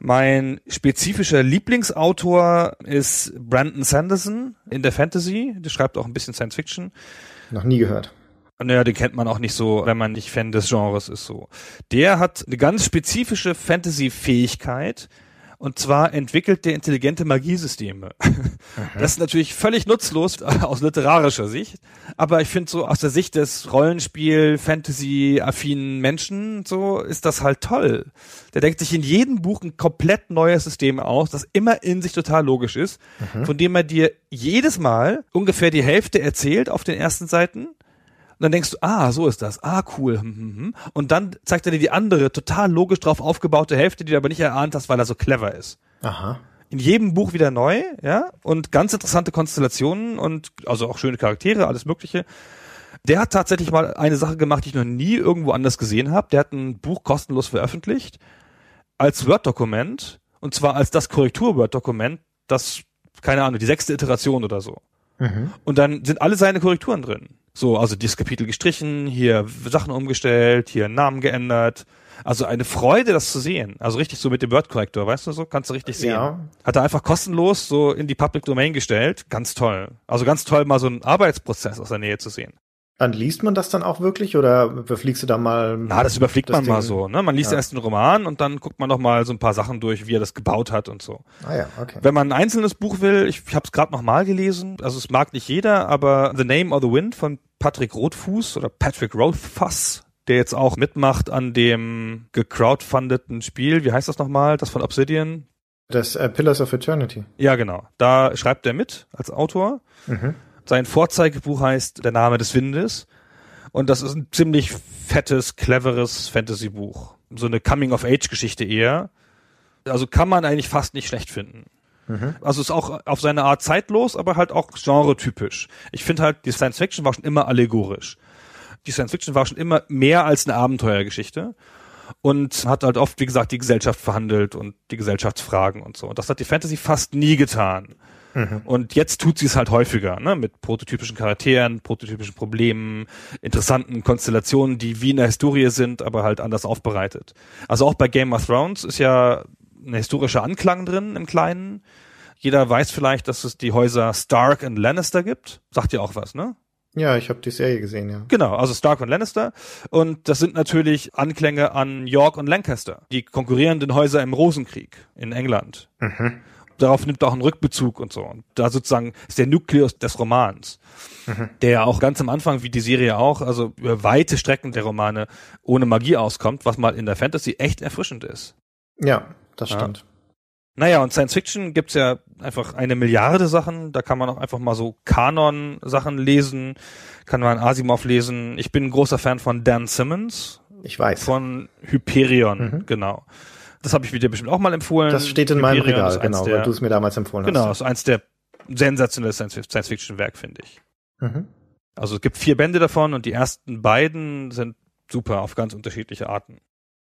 Speaker 3: Mein spezifischer Lieblingsautor ist Brandon Sanderson in der Fantasy. Der schreibt auch ein bisschen Science Fiction.
Speaker 4: Noch nie gehört.
Speaker 3: Naja, den kennt man auch nicht so, wenn man nicht Fan des Genres ist so. Der hat eine ganz spezifische Fantasy-Fähigkeit. Und zwar entwickelt der intelligente Magiesysteme. Das ist natürlich völlig nutzlos *laughs* aus literarischer Sicht. Aber ich finde so aus der Sicht des Rollenspiel, Fantasy-affinen Menschen, so ist das halt toll. Der denkt sich in jedem Buch ein komplett neues System aus, das immer in sich total logisch ist, mhm. von dem er dir jedes Mal ungefähr die Hälfte erzählt auf den ersten Seiten und dann denkst du, ah, so ist das. Ah, cool. Hm, hm, hm. Und dann zeigt er dir die andere, total logisch drauf aufgebaute Hälfte, die du aber nicht erahnt hast, weil er so clever ist.
Speaker 4: Aha.
Speaker 3: In jedem Buch wieder neu, ja, und ganz interessante Konstellationen und also auch schöne Charaktere, alles Mögliche. Der hat tatsächlich mal eine Sache gemacht, die ich noch nie irgendwo anders gesehen habe. Der hat ein Buch kostenlos veröffentlicht als Word-Dokument und zwar als das Korrektur-Word-Dokument, das keine Ahnung, die sechste Iteration oder so. Mhm. Und dann sind alle seine Korrekturen drin. So, also dieses Kapitel gestrichen, hier Sachen umgestellt, hier Namen geändert. Also eine Freude, das zu sehen. Also richtig so mit dem Word Corrector, weißt du so? Kannst du richtig sehen. Ja. Hat er einfach kostenlos so in die Public Domain gestellt. Ganz toll. Also ganz toll, mal so einen Arbeitsprozess aus der Nähe zu sehen.
Speaker 4: Dann liest man das dann auch wirklich oder überfliegst du da mal?
Speaker 3: Na, das überfliegt das man Ding? mal so. Ne? Man liest ja. erst einen Roman und dann guckt man noch mal so ein paar Sachen durch, wie er das gebaut hat und so.
Speaker 4: Ah ja, okay.
Speaker 3: Wenn man ein einzelnes Buch will, ich, ich habe es gerade noch mal gelesen. Also es mag nicht jeder, aber The Name of the Wind von Patrick Rothfuss oder Patrick Rothfuss, der jetzt auch mitmacht an dem gecrowdfundeten Spiel. Wie heißt das nochmal? Das von Obsidian?
Speaker 4: Das äh, Pillars of Eternity.
Speaker 3: Ja, genau. Da schreibt er mit als Autor. Mhm. Sein Vorzeigebuch heißt Der Name des Windes. Und das ist ein ziemlich fettes, cleveres Fantasy-Buch. So eine Coming-of-Age-Geschichte eher. Also kann man eigentlich fast nicht schlecht finden. Mhm. Also ist auch auf seine Art zeitlos, aber halt auch genretypisch. Ich finde halt, die Science Fiction war schon immer allegorisch. Die Science Fiction war schon immer mehr als eine Abenteuergeschichte und hat halt oft, wie gesagt, die Gesellschaft verhandelt und die Gesellschaftsfragen und so. Und das hat die Fantasy fast nie getan. Mhm. Und jetzt tut sie es halt häufiger, ne? mit prototypischen Charakteren, prototypischen Problemen, interessanten Konstellationen, die wie in der Historie sind, aber halt anders aufbereitet. Also auch bei Game of Thrones ist ja ein historischer Anklang drin im Kleinen. Jeder weiß vielleicht, dass es die Häuser Stark und Lannister gibt. Sagt ja auch was, ne?
Speaker 4: Ja, ich habe die Serie gesehen, ja.
Speaker 3: Genau, also Stark und Lannister. Und das sind natürlich Anklänge an York und Lancaster, die konkurrierenden Häuser im Rosenkrieg in England. Mhm. Darauf nimmt auch einen Rückbezug und so. Und da sozusagen ist der Nukleus des Romans, mhm. der auch ganz am Anfang, wie die Serie auch, also über weite Strecken der Romane ohne Magie auskommt, was mal in der Fantasy echt erfrischend ist.
Speaker 4: Ja, das stimmt. Ja.
Speaker 3: Naja, und Science Fiction gibt's ja einfach eine Milliarde Sachen. Da kann man auch einfach mal so Kanon-Sachen lesen, kann man Asimov lesen. Ich bin ein großer Fan von Dan Simmons.
Speaker 4: Ich weiß.
Speaker 3: Von Hyperion, mhm. genau. Das habe ich dir bestimmt auch mal empfohlen.
Speaker 4: Das steht in meinem
Speaker 3: Hyperion
Speaker 4: Regal,
Speaker 3: ist eins
Speaker 4: genau,
Speaker 3: der,
Speaker 4: weil du es mir damals empfohlen
Speaker 3: Genau,
Speaker 4: hast.
Speaker 3: ist eins der sensationellen Science-Fiction-Werk, finde ich.
Speaker 4: Mhm.
Speaker 3: Also es gibt vier Bände davon und die ersten beiden sind super auf ganz unterschiedliche Arten.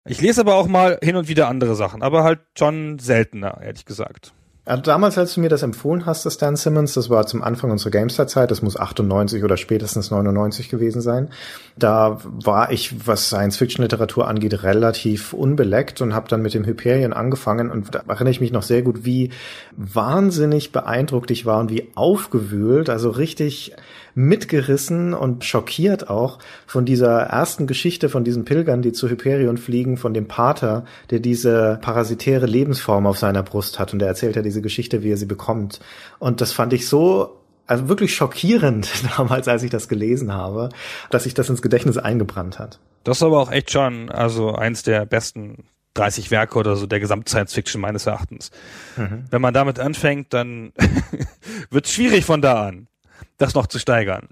Speaker 3: Ich lese aber auch mal hin und wieder andere Sachen, aber halt schon seltener, ehrlich gesagt.
Speaker 4: Also damals, als du mir das empfohlen hast, das Dan Simmons, das war zum Anfang unserer GameStar-Zeit, das muss 98 oder spätestens 99 gewesen sein. Da war ich, was Science-Fiction-Literatur angeht, relativ unbeleckt und habe dann mit dem Hyperion angefangen und da erinnere ich mich noch sehr gut, wie wahnsinnig beeindruckt ich war und wie aufgewühlt, also richtig mitgerissen und schockiert auch von dieser ersten Geschichte von diesen Pilgern, die zu Hyperion fliegen, von dem Pater, der diese parasitäre Lebensform auf seiner Brust hat und der erzählt ja diese Geschichte, wie er sie bekommt. Und das fand ich so also wirklich schockierend *laughs* damals, als ich das gelesen habe, dass sich das ins Gedächtnis eingebrannt hat.
Speaker 3: Das ist aber auch echt schon, also eins der besten 30 Werke oder so der Gesamt-Science-Fiction meines Erachtens.
Speaker 4: Mhm.
Speaker 3: Wenn man damit anfängt, dann *laughs* wird es schwierig von da an, das noch zu steigern.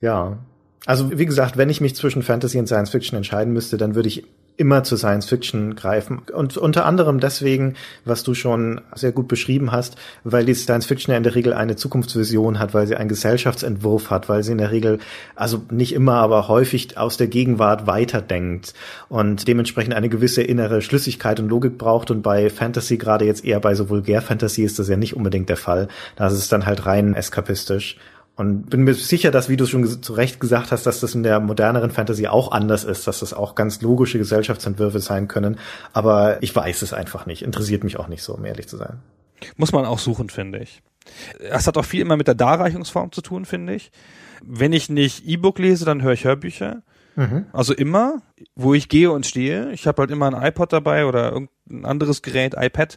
Speaker 4: Ja. Also wie gesagt, wenn ich mich zwischen Fantasy und Science Fiction entscheiden müsste, dann würde ich immer zu Science Fiction greifen. Und unter anderem deswegen, was du schon sehr gut beschrieben hast, weil die Science Fiction ja in der Regel eine Zukunftsvision hat, weil sie einen Gesellschaftsentwurf hat, weil sie in der Regel, also nicht immer, aber häufig aus der Gegenwart weiterdenkt und dementsprechend eine gewisse innere Schlüssigkeit und Logik braucht. Und bei Fantasy, gerade jetzt eher bei so Vulgär-Fantasy, ist das ja nicht unbedingt der Fall. Da ist es dann halt rein eskapistisch. Und bin mir sicher, dass, wie du schon zu Recht gesagt hast, dass das in der moderneren Fantasy auch anders ist, dass das auch ganz logische Gesellschaftsentwürfe sein können. Aber ich weiß es einfach nicht. Interessiert mich auch nicht so, um ehrlich zu sein.
Speaker 3: Muss man auch suchen, finde ich. Es hat auch viel immer mit der Darreichungsform zu tun, finde ich. Wenn ich nicht E-Book lese, dann höre ich Hörbücher.
Speaker 4: Mhm.
Speaker 3: Also immer, wo ich gehe und stehe. Ich habe halt immer ein iPod dabei oder irgendein anderes Gerät, iPad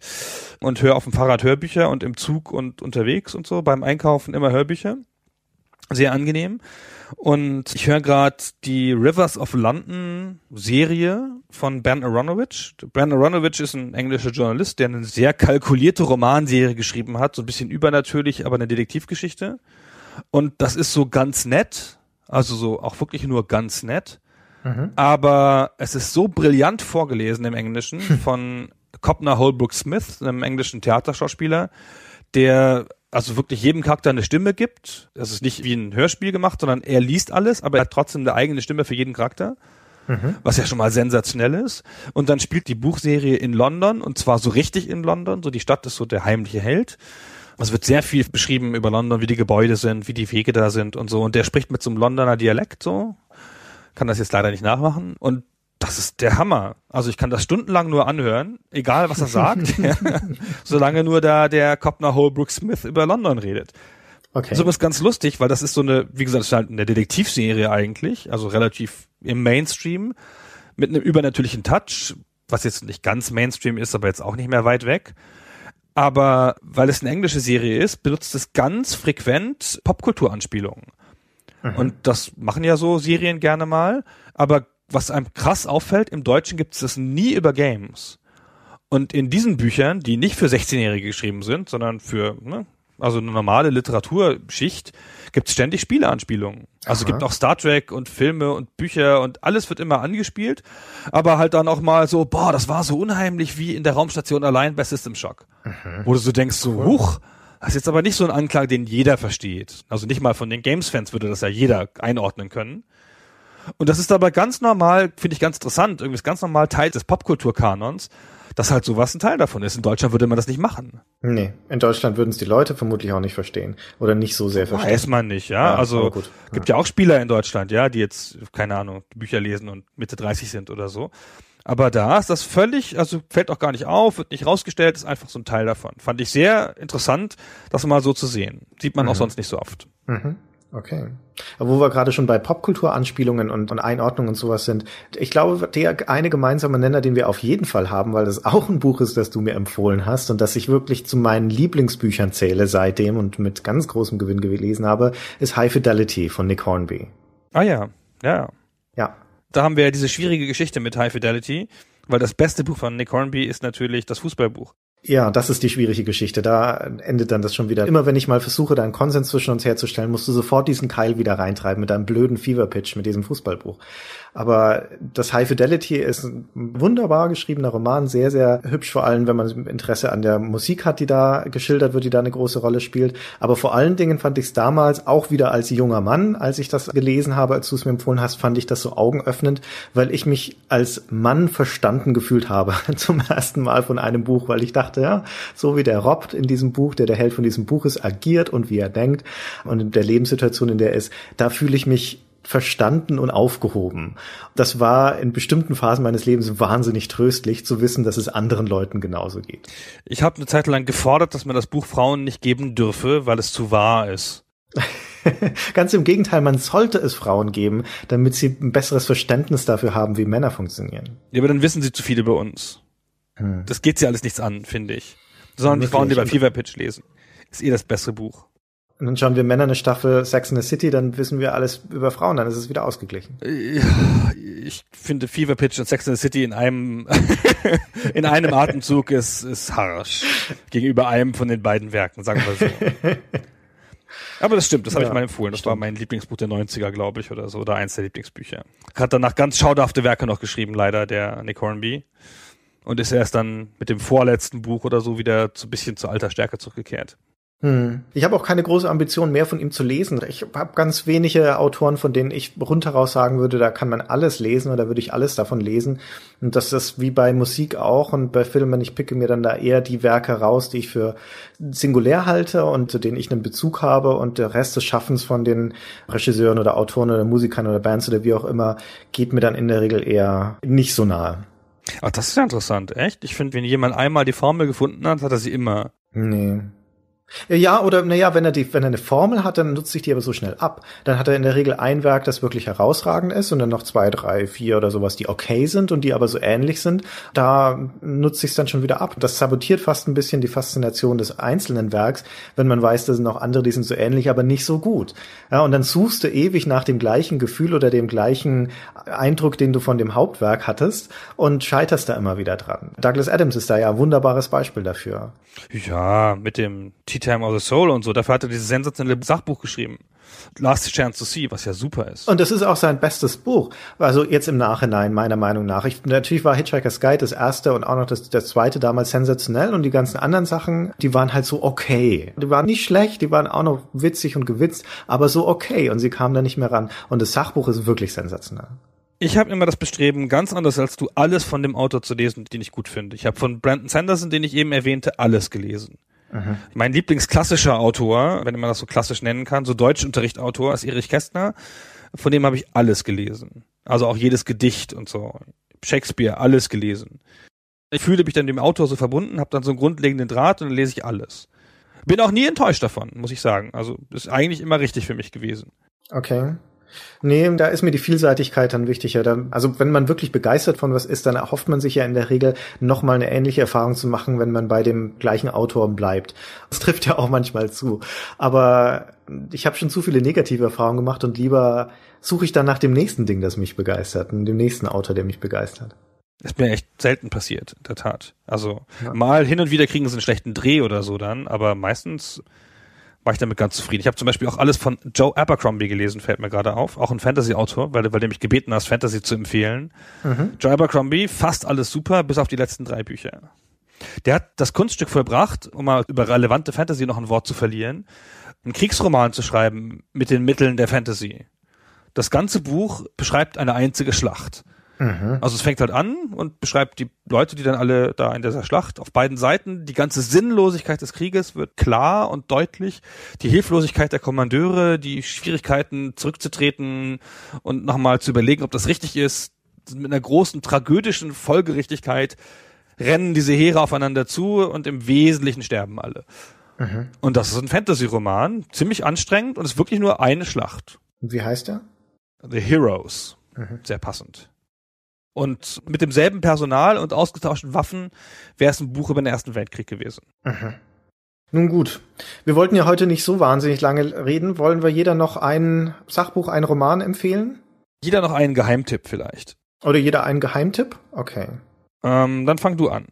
Speaker 3: und höre auf dem Fahrrad Hörbücher und im Zug und unterwegs und so. Beim Einkaufen immer Hörbücher. Sehr angenehm. Und ich höre gerade die Rivers of London Serie von Ben Aronovich. Ben Aronovich ist ein englischer Journalist, der eine sehr kalkulierte Romanserie geschrieben hat, so ein bisschen übernatürlich, aber eine Detektivgeschichte. Und das ist so ganz nett, also so auch wirklich nur ganz nett.
Speaker 4: Mhm.
Speaker 3: Aber es ist so brillant vorgelesen im Englischen *laughs* von Copner Holbrook Smith, einem englischen Theaterschauspieler, der also wirklich jedem Charakter eine Stimme gibt. Das ist nicht wie ein Hörspiel gemacht, sondern er liest alles, aber er hat trotzdem eine eigene Stimme für jeden Charakter.
Speaker 4: Mhm.
Speaker 3: Was ja schon mal sensationell ist. Und dann spielt die Buchserie in London und zwar so richtig in London. So die Stadt ist so der heimliche Held. Es wird sehr viel beschrieben über London, wie die Gebäude sind, wie die Wege da sind und so. Und der spricht mit so einem Londoner Dialekt so. Kann das jetzt leider nicht nachmachen. Und das ist der Hammer. Also ich kann das stundenlang nur anhören, egal was er sagt, *laughs* solange nur da der Copner Holbrook Smith über London redet.
Speaker 4: Okay.
Speaker 3: So was ganz lustig, weil das ist so eine, wie gesagt, ist halt eine Detektivserie eigentlich, also relativ im Mainstream, mit einem übernatürlichen Touch, was jetzt nicht ganz Mainstream ist, aber jetzt auch nicht mehr weit weg. Aber weil es eine englische Serie ist, benutzt es ganz frequent Popkulturanspielungen. Und das machen ja so Serien gerne mal, aber was einem krass auffällt, im Deutschen gibt es das nie über Games. Und in diesen Büchern, die nicht für 16-Jährige geschrieben sind, sondern für ne, also eine normale Literaturschicht, gibt es ständig Spieleanspielungen. Also es
Speaker 4: Aha.
Speaker 3: gibt auch Star Trek und Filme und Bücher und alles wird immer angespielt, aber halt dann auch mal so, boah, das war so unheimlich wie in der Raumstation allein bei System Shock. Wo du so denkst, so, huch, das ist jetzt aber nicht so ein Anklang, den jeder versteht. Also nicht mal von den Games-Fans würde das ja jeder einordnen können. Und das ist aber ganz normal, finde ich ganz interessant, irgendwie ist ganz normal Teil des Popkulturkanons, dass halt sowas ein Teil davon ist. In Deutschland würde man das nicht machen.
Speaker 4: Nee, in Deutschland würden es die Leute vermutlich auch nicht verstehen. Oder nicht so sehr verstehen.
Speaker 3: Weiß man nicht, ja.
Speaker 4: Ja,
Speaker 3: also
Speaker 4: gut.
Speaker 3: gibt ja auch Spieler in Deutschland, ja, die jetzt, keine Ahnung, Bücher lesen und Mitte 30 sind oder so. Aber da ist das völlig, also fällt auch gar nicht auf, wird nicht rausgestellt, ist einfach so ein Teil davon. Fand ich sehr interessant, das mal so zu sehen. Sieht man auch sonst nicht so oft.
Speaker 4: Mhm. Okay. Aber wo wir gerade schon bei Popkulturanspielungen und, und Einordnungen und sowas sind, ich glaube, der eine gemeinsame Nenner, den wir auf jeden Fall haben, weil das auch ein Buch ist, das du mir empfohlen hast und das ich wirklich zu meinen Lieblingsbüchern zähle seitdem und mit ganz großem Gewinn gelesen habe, ist High Fidelity von Nick Hornby.
Speaker 3: Ah ja, ja.
Speaker 4: Ja.
Speaker 3: Da haben wir ja diese schwierige Geschichte mit High Fidelity, weil das beste Buch von Nick Hornby ist natürlich das Fußballbuch.
Speaker 4: Ja, das ist die schwierige Geschichte. Da endet dann das schon wieder. Immer wenn ich mal versuche, da einen Konsens zwischen uns herzustellen, musst du sofort diesen Keil wieder reintreiben mit deinem blöden Fever-Pitch, mit diesem Fußballbuch. Aber das High Fidelity ist ein wunderbar geschriebener Roman, sehr, sehr hübsch, vor allem, wenn man Interesse an der Musik hat, die da geschildert wird, die da eine große Rolle spielt. Aber vor allen Dingen fand ich es damals auch wieder als junger Mann, als ich das gelesen habe, als du es mir empfohlen hast, fand ich das so augenöffnend, weil ich mich als Mann verstanden gefühlt habe *laughs* zum ersten Mal von einem Buch, weil ich dachte, ja, so wie der Rob in diesem Buch, der der Held von diesem Buch ist, agiert und wie er denkt und in der Lebenssituation, in der er ist, da fühle ich mich verstanden und aufgehoben. Das war in bestimmten Phasen meines Lebens wahnsinnig tröstlich zu wissen, dass es anderen Leuten genauso geht.
Speaker 3: Ich habe eine Zeit lang gefordert, dass man das Buch Frauen nicht geben dürfe, weil es zu wahr ist. *laughs*
Speaker 4: Ganz im Gegenteil, man sollte es Frauen geben, damit sie ein besseres Verständnis dafür haben, wie Männer funktionieren.
Speaker 3: Ja, aber dann wissen sie zu viel über uns. Hm. Das geht sie alles nichts an, finde ich. Sondern die Frauen, die bei Fever Pitch lesen. Ist eh das bessere Buch.
Speaker 4: Und dann schauen wir Männer eine Staffel Sex in the City, dann wissen wir alles über Frauen, dann ist es wieder ausgeglichen.
Speaker 3: Ja, ich finde Fever Pitch und Sex in the City in einem *laughs* in einem Atemzug ist, ist harsch gegenüber einem von den beiden Werken, sagen wir so. *laughs* Aber das stimmt, das habe ja, ich mal empfohlen. Das stimmt. war mein Lieblingsbuch der 90er, glaube ich, oder so, oder eins der Lieblingsbücher. Hat danach ganz schauderhafte Werke noch geschrieben, leider, der Nick Hornby. Und ist erst dann mit dem vorletzten Buch oder so wieder so ein bisschen zur alter Stärke zurückgekehrt.
Speaker 4: Hm. Ich habe auch keine große Ambition mehr von ihm zu lesen. Ich habe ganz wenige Autoren, von denen ich rundheraus sagen würde, da kann man alles lesen oder würde ich alles davon lesen. Und das ist wie bei Musik auch und bei Filmen, ich picke mir dann da eher die Werke raus, die ich für singulär halte und zu denen ich einen Bezug habe und der Rest des Schaffens von den Regisseuren oder Autoren oder Musikern oder Bands oder wie auch immer geht mir dann in der Regel eher nicht so nahe.
Speaker 3: Ach, das ist ja interessant, echt? Ich finde, wenn jemand einmal die Formel gefunden hat, hat er sie immer.
Speaker 4: Nee. Ja, oder naja, wenn er die, wenn er eine Formel hat, dann nutzt sich die aber so schnell ab. Dann hat er in der Regel ein Werk, das wirklich herausragend ist und dann noch zwei, drei, vier oder sowas, die okay sind und die aber so ähnlich sind. Da nutzt sich dann schon wieder ab. Das sabotiert fast ein bisschen die Faszination des einzelnen Werks, wenn man weiß, da sind noch andere, die sind so ähnlich, aber nicht so gut. Ja, und dann suchst du ewig nach dem gleichen Gefühl oder dem gleichen Eindruck, den du von dem Hauptwerk hattest und scheiterst da immer wieder dran. Douglas Adams ist da ja ein wunderbares Beispiel dafür.
Speaker 3: Ja, mit dem Tea Time of the Soul und so. Dafür hat er dieses sensationelle Sachbuch geschrieben. Last Chance to See, was ja super ist.
Speaker 4: Und das ist auch sein bestes Buch. Also jetzt im Nachhinein, meiner Meinung nach. Ich, natürlich war Hitchhiker's Guide das erste und auch noch das, das zweite damals sensationell und die ganzen anderen Sachen, die waren halt so okay. Die waren nicht schlecht, die waren auch noch witzig und gewitzt, aber so okay und sie kamen da nicht mehr ran. Und das Sachbuch ist wirklich sensationell.
Speaker 3: Ich habe immer das Bestreben, ganz anders als du, alles von dem Autor zu lesen, den ich gut finde. Ich habe von Brandon Sanderson, den ich eben erwähnte, alles gelesen. Mhm. Mein Lieblingsklassischer Autor, wenn man das so klassisch nennen kann, so Deutschunterrichtautor, ist Erich Kästner. Von dem habe ich alles gelesen. Also auch jedes Gedicht und so. Shakespeare, alles gelesen. Ich fühle mich dann dem Autor so verbunden, habe dann so einen grundlegenden Draht und dann lese ich alles. Bin auch nie enttäuscht davon, muss ich sagen. Also ist eigentlich immer richtig für mich gewesen.
Speaker 4: Okay. Nee, da ist mir die Vielseitigkeit dann wichtiger. also wenn man wirklich begeistert von was ist, dann erhofft man sich ja in der Regel nochmal eine ähnliche Erfahrung zu machen, wenn man bei dem gleichen Autor bleibt. Das trifft ja auch manchmal zu. Aber ich habe schon zu viele negative Erfahrungen gemacht und lieber suche ich dann nach dem nächsten Ding, das mich begeistert, und dem nächsten Autor, der mich begeistert.
Speaker 3: Das ist mir echt selten passiert, in der Tat. Also ja. mal hin und wieder kriegen sie einen schlechten Dreh oder so dann, aber meistens war ich damit ganz zufrieden. Ich habe zum Beispiel auch alles von Joe Abercrombie gelesen, fällt mir gerade auf. Auch ein Fantasy-Autor, weil, weil der mich gebeten hast, Fantasy zu empfehlen. Mhm. Joe Abercrombie, fast alles super, bis auf die letzten drei Bücher. Der hat das Kunststück vollbracht, um mal über relevante Fantasy noch ein Wort zu verlieren, einen Kriegsroman zu schreiben mit den Mitteln der Fantasy. Das ganze Buch beschreibt eine einzige Schlacht. Mhm. Also es fängt halt an und beschreibt die Leute, die dann alle da in dieser Schlacht auf beiden Seiten, die ganze Sinnlosigkeit des Krieges wird klar und deutlich, die Hilflosigkeit der Kommandeure, die Schwierigkeiten zurückzutreten und nochmal zu überlegen, ob das richtig ist, mit einer großen tragödischen Folgerichtigkeit rennen diese Heere aufeinander zu und im Wesentlichen sterben alle. Mhm. Und das ist ein Fantasy-Roman, ziemlich anstrengend und ist wirklich nur eine Schlacht.
Speaker 4: Wie heißt er?
Speaker 3: The Heroes. Mhm. Sehr passend. Und mit demselben Personal und ausgetauschten Waffen wäre es ein Buch über den Ersten Weltkrieg gewesen.
Speaker 4: Mhm. Nun gut. Wir wollten ja heute nicht so wahnsinnig lange reden. Wollen wir jeder noch ein Sachbuch, einen Roman empfehlen?
Speaker 3: Jeder noch einen Geheimtipp vielleicht.
Speaker 4: Oder jeder einen Geheimtipp? Okay.
Speaker 3: Ähm, dann fang du an.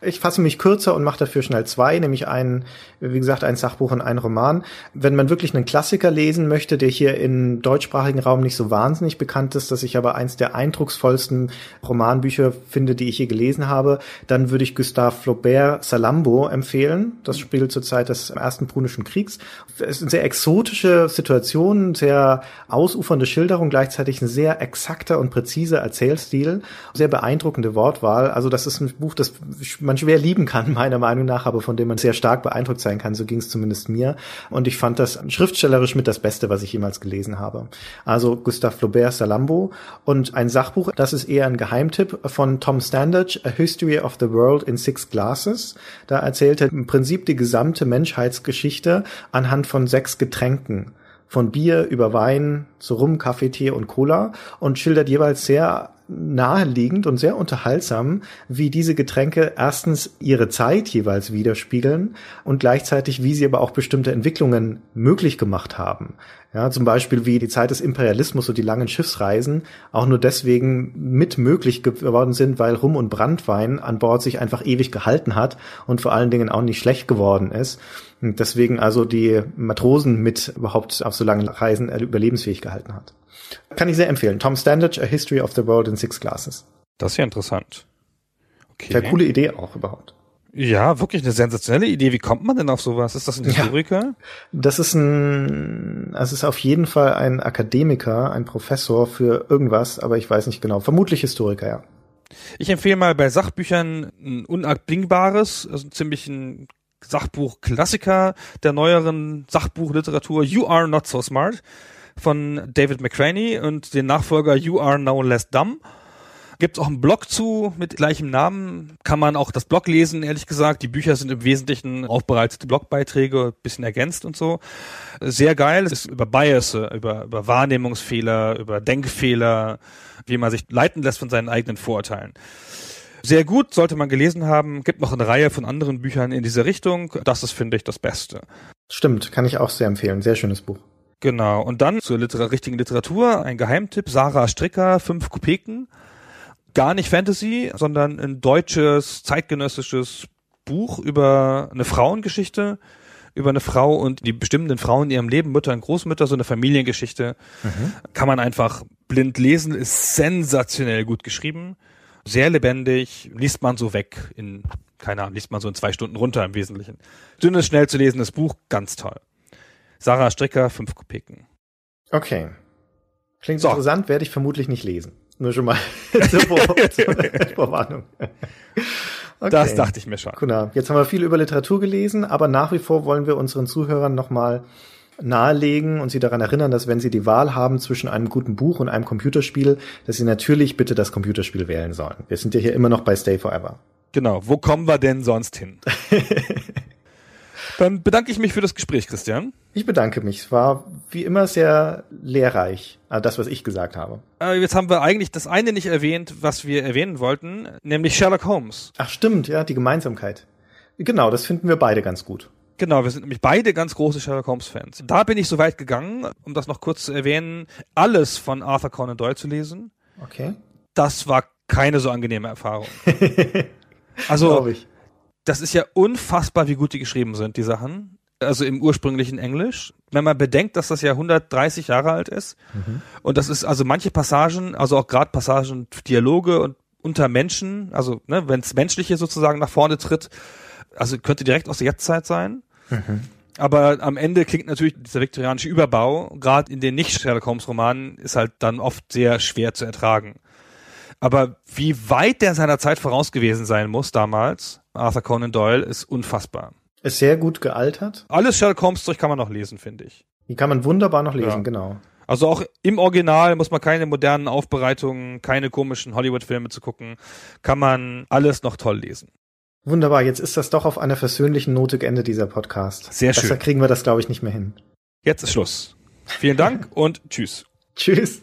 Speaker 4: Ich fasse mich kürzer und mache dafür schnell zwei, nämlich ein, wie gesagt, ein Sachbuch und ein Roman. Wenn man wirklich einen Klassiker lesen möchte, der hier im deutschsprachigen Raum nicht so wahnsinnig bekannt ist, dass ich aber eins der eindrucksvollsten Romanbücher finde, die ich je gelesen habe, dann würde ich Gustave Flaubert Salambo empfehlen. Das spielt zur Zeit des Ersten Punischen Kriegs. Es ist eine sehr exotische Situation, sehr ausufernde Schilderung, gleichzeitig ein sehr exakter und präziser Erzählstil, sehr beeindruckende Wortwahl. Also das ist ein Buch, das man schwer lieben kann, *laughs* meiner Meinung nach, aber von dem man sehr stark beeindruckt sein kann. So ging es zumindest mir. Und ich fand das schriftstellerisch mit das Beste, was ich jemals gelesen habe. Also Gustave Flaubert Salambo und ein Sachbuch, das ist eher ein Geheimtipp von Tom Standage, A History of the World in Six Glasses. Da erzählt er im Prinzip die gesamte Menschheitsgeschichte anhand von sechs Getränken von Bier über Wein zu Rum, Kaffee, Tee und Cola und schildert jeweils sehr naheliegend und sehr unterhaltsam, wie diese Getränke erstens ihre Zeit jeweils widerspiegeln und gleichzeitig, wie sie aber auch bestimmte Entwicklungen möglich gemacht haben. Ja, zum Beispiel wie die Zeit des Imperialismus und die langen Schiffsreisen auch nur deswegen mit möglich geworden sind, weil Rum und Brandwein an Bord sich einfach ewig gehalten hat und vor allen Dingen auch nicht schlecht geworden ist. Und deswegen also die Matrosen mit überhaupt auf so langen Reisen überlebensfähig gehalten hat. Kann ich sehr empfehlen. Tom Standage, A History of the World in Six Glasses.
Speaker 3: Das ist ja interessant.
Speaker 4: Okay. Sehr coole Idee auch überhaupt.
Speaker 3: Ja, wirklich eine sensationelle Idee. Wie kommt man denn auf sowas? Ist das ein Historiker? Ja,
Speaker 4: das ist ein, es ist auf jeden Fall ein Akademiker, ein Professor für irgendwas, aber ich weiß nicht genau. Vermutlich Historiker, ja.
Speaker 3: Ich empfehle mal bei Sachbüchern ein unabdingbares, also ziemlich ein Sachbuch-Klassiker der neueren Sachbuchliteratur, You Are Not So Smart von David McCraney und den Nachfolger You Are No Less Dumb. Gibt auch einen Blog zu mit gleichem Namen. Kann man auch das Blog lesen, ehrlich gesagt. Die Bücher sind im Wesentlichen aufbereitete Blogbeiträge, bisschen ergänzt und so. Sehr geil. Es ist über Bias, über, über Wahrnehmungsfehler, über Denkfehler, wie man sich leiten lässt von seinen eigenen Vorurteilen. Sehr gut, sollte man gelesen haben. Gibt noch eine Reihe von anderen Büchern in diese Richtung. Das ist, finde ich, das Beste.
Speaker 4: Stimmt, kann ich auch sehr empfehlen. Sehr schönes Buch.
Speaker 3: Genau. Und dann zur Liter richtigen Literatur, ein Geheimtipp, Sarah Stricker, fünf Kopeken. Gar nicht Fantasy, sondern ein deutsches, zeitgenössisches Buch über eine Frauengeschichte, über eine Frau und die bestimmenden Frauen in ihrem Leben, Mütter und Großmütter, so eine Familiengeschichte. Mhm. Kann man einfach blind lesen, ist sensationell gut geschrieben, sehr lebendig, liest man so weg in, keine Ahnung, liest man so in zwei Stunden runter im Wesentlichen. Dünnes, schnell zu lesendes Buch, ganz toll. Sarah Stricker, fünf Kopeken.
Speaker 4: Okay. Klingt so. interessant, werde ich vermutlich nicht lesen. Nur schon mal *laughs* zur *laughs* Vorwarnung.
Speaker 3: Okay. Das dachte ich mir schon.
Speaker 4: Genau. Jetzt haben wir viel über Literatur gelesen, aber nach wie vor wollen wir unseren Zuhörern nochmal nahelegen und sie daran erinnern, dass wenn sie die Wahl haben zwischen einem guten Buch und einem Computerspiel, dass sie natürlich bitte das Computerspiel wählen sollen. Wir sind ja hier immer noch bei Stay Forever.
Speaker 3: Genau. Wo kommen wir denn sonst hin? *laughs* Dann bedanke ich mich für das Gespräch, Christian.
Speaker 4: Ich bedanke mich. Es war wie immer sehr lehrreich, also das, was ich gesagt habe.
Speaker 3: Äh, jetzt haben wir eigentlich das eine nicht erwähnt, was wir erwähnen wollten, nämlich Sherlock Holmes.
Speaker 4: Ach stimmt, ja, die Gemeinsamkeit. Genau, das finden wir beide ganz gut.
Speaker 3: Genau, wir sind nämlich beide ganz große Sherlock Holmes Fans. Da bin ich so weit gegangen, um das noch kurz zu erwähnen, alles von Arthur Conan Doyle zu lesen.
Speaker 4: Okay.
Speaker 3: Das war keine so angenehme Erfahrung. *laughs* also, das ist ja unfassbar, wie gut die geschrieben sind, die Sachen. Also im ursprünglichen Englisch. Wenn man bedenkt, dass das ja 130 Jahre alt ist. Mhm. Und das ist also manche Passagen, also auch gerade Passagen, Dialoge und unter Menschen, also ne, wenn es Menschliche sozusagen nach vorne tritt, also könnte direkt aus der Jetztzeit sein. Mhm. Aber am Ende klingt natürlich dieser viktorianische Überbau, gerade in den Nicht-Sherlock Holmes-Romanen, ist halt dann oft sehr schwer zu ertragen. Aber wie weit der seiner Zeit voraus gewesen sein muss damals, Arthur Conan Doyle, ist unfassbar.
Speaker 4: Ist sehr gut gealtert.
Speaker 3: Alles Sherlock Holmes Zeug kann man noch lesen, finde ich.
Speaker 4: Die kann man wunderbar noch lesen, ja. genau.
Speaker 3: Also auch im Original muss man keine modernen Aufbereitungen, keine komischen Hollywood-Filme zu gucken, kann man alles noch toll lesen.
Speaker 4: Wunderbar, jetzt ist das doch auf einer versöhnlichen Note geendet, dieser Podcast.
Speaker 3: Sehr schön.
Speaker 4: Besser kriegen wir das, glaube ich, nicht mehr hin.
Speaker 3: Jetzt ist Schluss. Vielen Dank und tschüss.
Speaker 4: Tschüss.